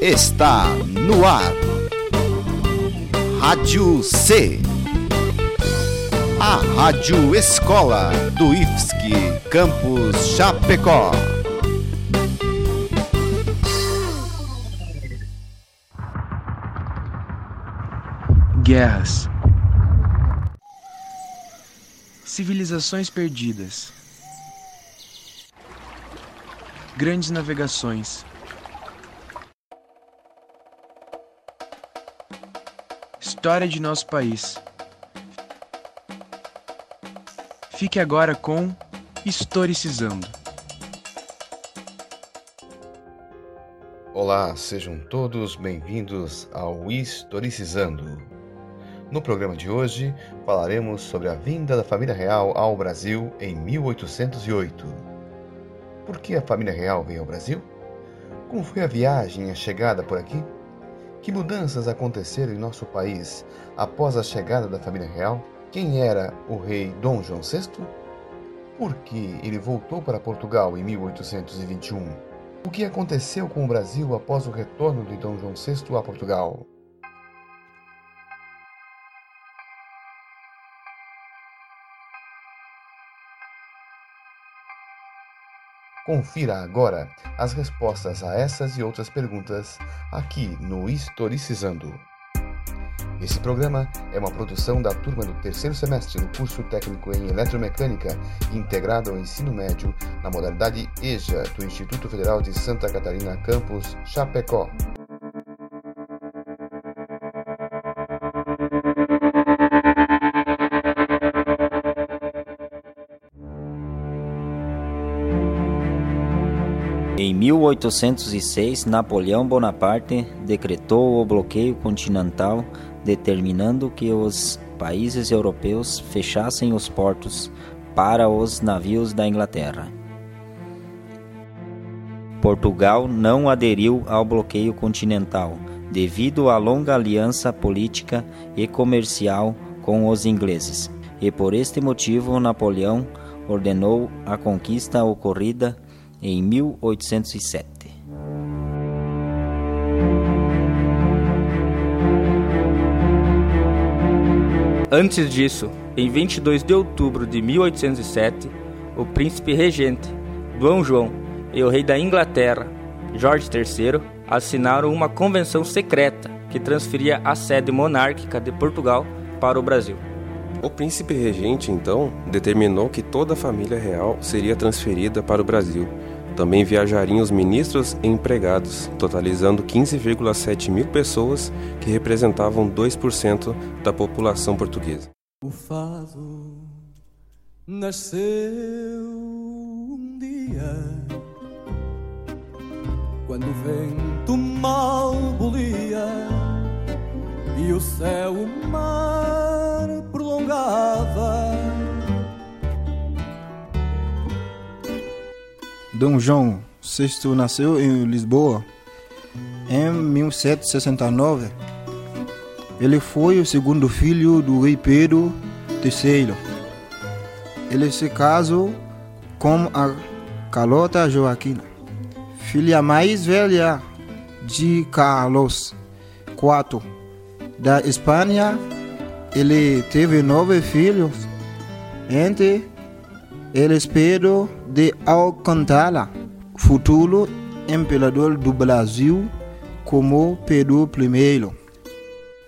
está no ar. Rádio C. A Rádio Escola do IFSC Campus Chapecó. Guerras. Civilizações perdidas. Grandes navegações. História de nosso país. Fique agora com Historicizando. Olá, sejam todos bem-vindos ao Historicizando. No programa de hoje, falaremos sobre a vinda da família real ao Brasil em 1808. Por que a família real veio ao Brasil? Como foi a viagem e a chegada por aqui? Que mudanças aconteceram em nosso país após a chegada da família real? Quem era o rei Dom João VI? Por que ele voltou para Portugal em 1821? O que aconteceu com o Brasil após o retorno de Dom João VI a Portugal? Confira agora as respostas a essas e outras perguntas aqui no Historicizando. Esse programa é uma produção da turma do terceiro semestre do curso técnico em eletromecânica integrado ao ensino médio na modalidade EJA do Instituto Federal de Santa Catarina, campus Chapecó. Em 1806, Napoleão Bonaparte decretou o bloqueio continental, determinando que os países europeus fechassem os portos para os navios da Inglaterra. Portugal não aderiu ao bloqueio continental, devido à longa aliança política e comercial com os ingleses, e por este motivo Napoleão ordenou a conquista ocorrida em 1807. Antes disso, em 22 de outubro de 1807, o príncipe regente, Dom João, e o rei da Inglaterra, Jorge III, assinaram uma convenção secreta que transferia a sede monárquica de Portugal para o Brasil. O príncipe regente, então, determinou que toda a família real seria transferida para o Brasil. Também viajariam os ministros e empregados, totalizando 15,7 mil pessoas, que representavam 2% da população portuguesa. O fado nasceu um dia quando o vento mal bolia e o céu Dom João VI nasceu em Lisboa em 1769. Ele foi o segundo filho do rei Pedro III. Ele se casou com a Carlota Joaquina, filha mais velha de Carlos IV da Espanha. Ele teve nove filhos, entre eles Pedro de Alcântara, futuro imperador do Brasil, como Pedro I.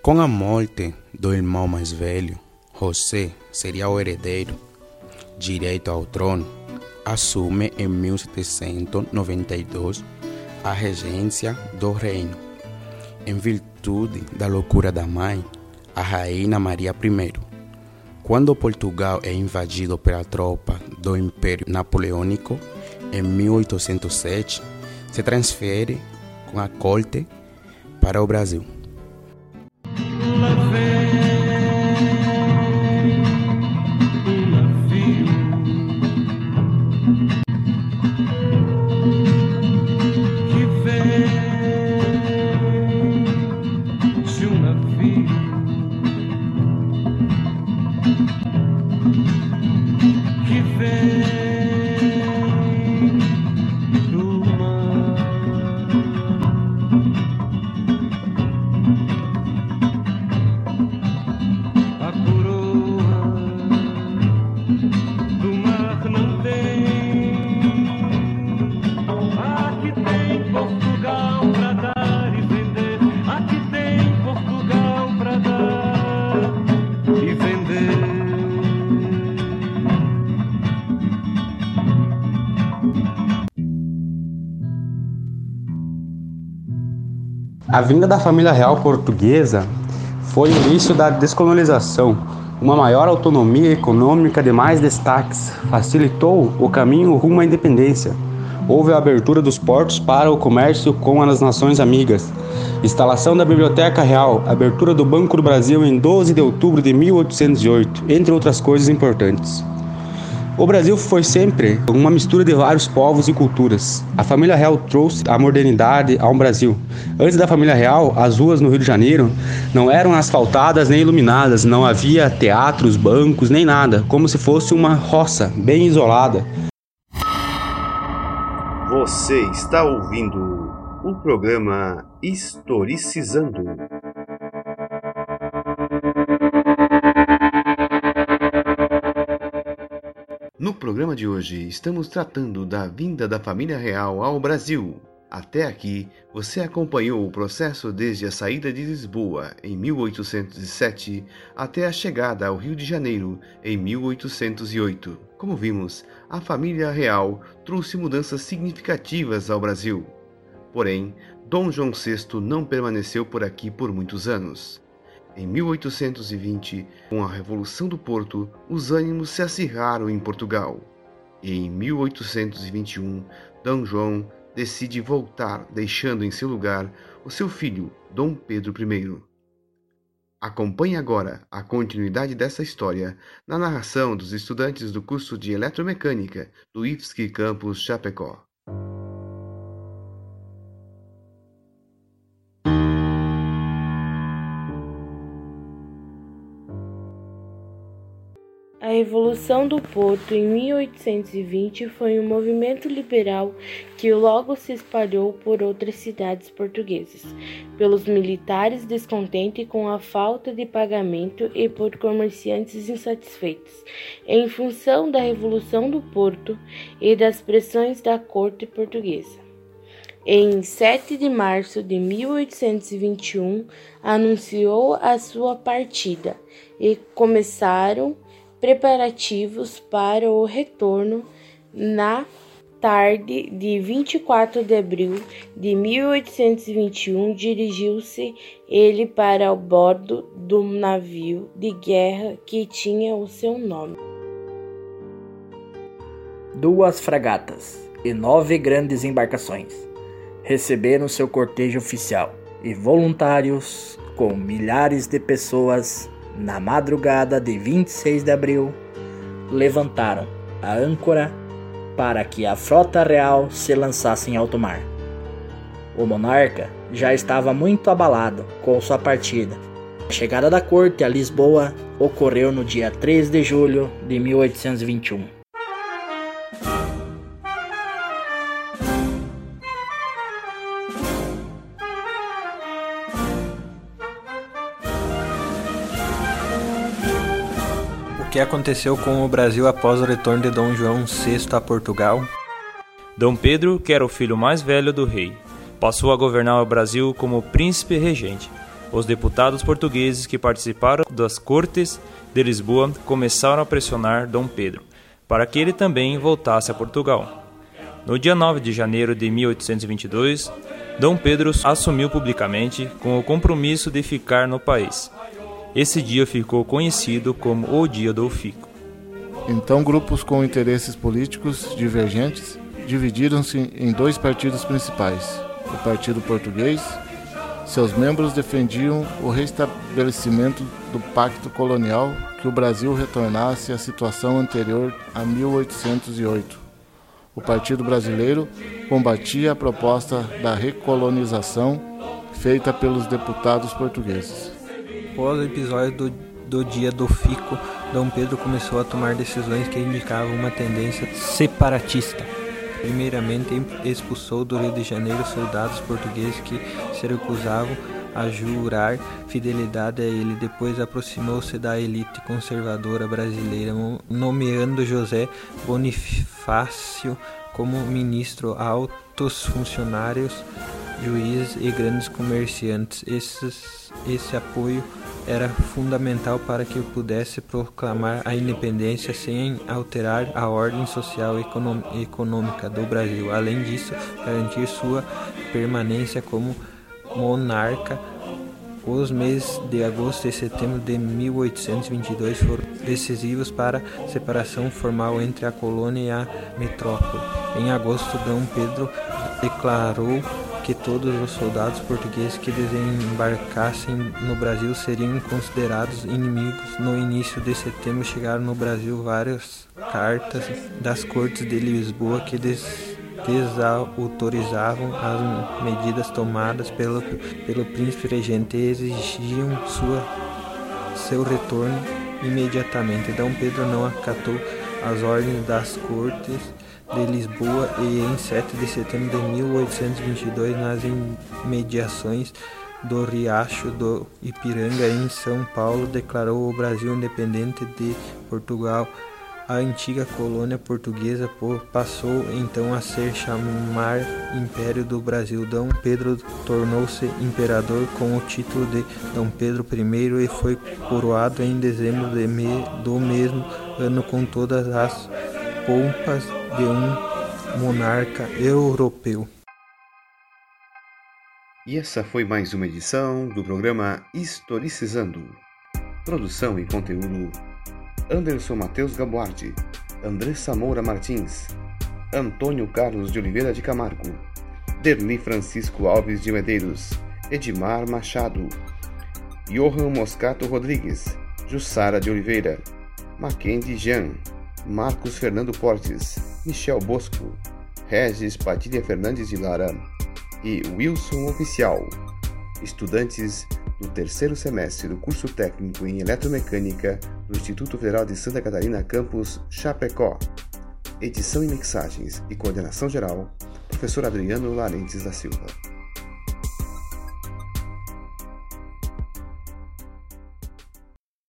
Com a morte do irmão mais velho, José seria o herdeiro direito ao trono. Assume em 1792 a regência do reino, em virtude da loucura da mãe, a rainha Maria I. Quando Portugal é invadido pela tropa do Império Napoleônico em 1807, se transfere com a corte para o Brasil. A vinda da família real portuguesa foi o início da descolonização. Uma maior autonomia econômica de mais destaques facilitou o caminho rumo à independência. Houve a abertura dos portos para o comércio com as nações amigas, instalação da Biblioteca Real, abertura do Banco do Brasil em 12 de outubro de 1808, entre outras coisas importantes. O Brasil foi sempre uma mistura de vários povos e culturas. A família real trouxe a modernidade ao Brasil. Antes da família real, as ruas no Rio de Janeiro não eram asfaltadas nem iluminadas, não havia teatros, bancos, nem nada, como se fosse uma roça bem isolada. Você está ouvindo o programa Historicizando. No programa de hoje, estamos tratando da vinda da família real ao Brasil. Até aqui, você acompanhou o processo desde a saída de Lisboa em 1807 até a chegada ao Rio de Janeiro em 1808. Como vimos, a família real trouxe mudanças significativas ao Brasil. Porém, Dom João VI não permaneceu por aqui por muitos anos. Em 1820, com a Revolução do Porto, os ânimos se acirraram em Portugal. E em 1821, D. João decide voltar, deixando em seu lugar o seu filho, Dom Pedro I. Acompanhe agora a continuidade dessa história na narração dos estudantes do curso de Eletromecânica do IFSC Campus Chapecó. Revolução do Porto em 1820 foi um movimento liberal que logo se espalhou por outras cidades portuguesas, pelos militares descontentes com a falta de pagamento e por comerciantes insatisfeitos. Em função da Revolução do Porto e das pressões da corte portuguesa. Em 7 de março de 1821, anunciou a sua partida e começaram preparativos para o retorno na tarde de 24 de abril de 1821 dirigiu-se ele para o bordo do navio de guerra que tinha o seu nome. Duas fragatas e nove grandes embarcações receberam seu cortejo oficial e voluntários com milhares de pessoas na madrugada de 26 de abril, levantaram a âncora para que a frota real se lançasse em alto mar. O monarca já estava muito abalado com sua partida. A chegada da corte a Lisboa ocorreu no dia 3 de julho de 1821. Que aconteceu com o Brasil após o retorno de Dom João VI a Portugal? Dom Pedro, que era o filho mais velho do rei, passou a governar o Brasil como príncipe regente. Os deputados portugueses que participaram das cortes de Lisboa começaram a pressionar Dom Pedro para que ele também voltasse a Portugal. No dia 9 de janeiro de 1822, Dom Pedro assumiu publicamente com o compromisso de ficar no país esse dia ficou conhecido como o Dia do Fico. Então, grupos com interesses políticos divergentes dividiram-se em dois partidos principais: o Partido Português. Seus membros defendiam o restabelecimento do pacto colonial, que o Brasil retornasse à situação anterior a 1808. O Partido Brasileiro combatia a proposta da recolonização feita pelos deputados portugueses. Após o episódio do, do dia do Fico, Dom Pedro começou a tomar decisões que indicavam uma tendência separatista. Primeiramente, expulsou do Rio de Janeiro soldados portugueses que se recusavam a jurar fidelidade a ele. Depois aproximou-se da elite conservadora brasileira, nomeando José Bonifácio como ministro altos funcionários, juízes e grandes comerciantes. Esses, esse apoio era fundamental para que pudesse proclamar a independência sem alterar a ordem social e econômica do Brasil. Além disso, garantir sua permanência como monarca. Os meses de agosto e setembro de 1822 foram decisivos para a separação formal entre a colônia e a metrópole. Em agosto, D. Pedro declarou que todos os soldados portugueses que desembarcassem no Brasil seriam considerados inimigos. No início de setembro chegaram no Brasil várias cartas das cortes de Lisboa que des desautorizavam as medidas tomadas pelo, pelo príncipe regente e exigiam sua, seu retorno imediatamente. Dom Pedro não acatou as ordens das cortes de Lisboa e em 7 de setembro de 1822, nas imediações do Riacho do Ipiranga, em São Paulo, declarou o Brasil independente de Portugal. A antiga colônia portuguesa passou então a ser chamar Império do Brasil. Dom Pedro tornou-se imperador com o título de Dom Pedro I e foi coroado em dezembro de me, do mesmo ano com todas as pompas de um monarca europeu. E essa foi mais uma edição do programa Historicizando. Produção e conteúdo Anderson Matheus Gabuardi, Andressa Moura Martins, Antônio Carlos de Oliveira de Camargo, Derli Francisco Alves de Medeiros, Edmar Machado, Johan Moscato Rodrigues, Jussara de Oliveira, Mackenzie Jean, Marcos Fernando Portes, Michel Bosco, Regis Padilha Fernandes de Lara e Wilson Oficial, estudantes do terceiro semestre do curso técnico em eletromecânica do Instituto Federal de Santa Catarina, campus Chapecó. Edição e mixagens e coordenação geral, professor Adriano Larentes da Silva.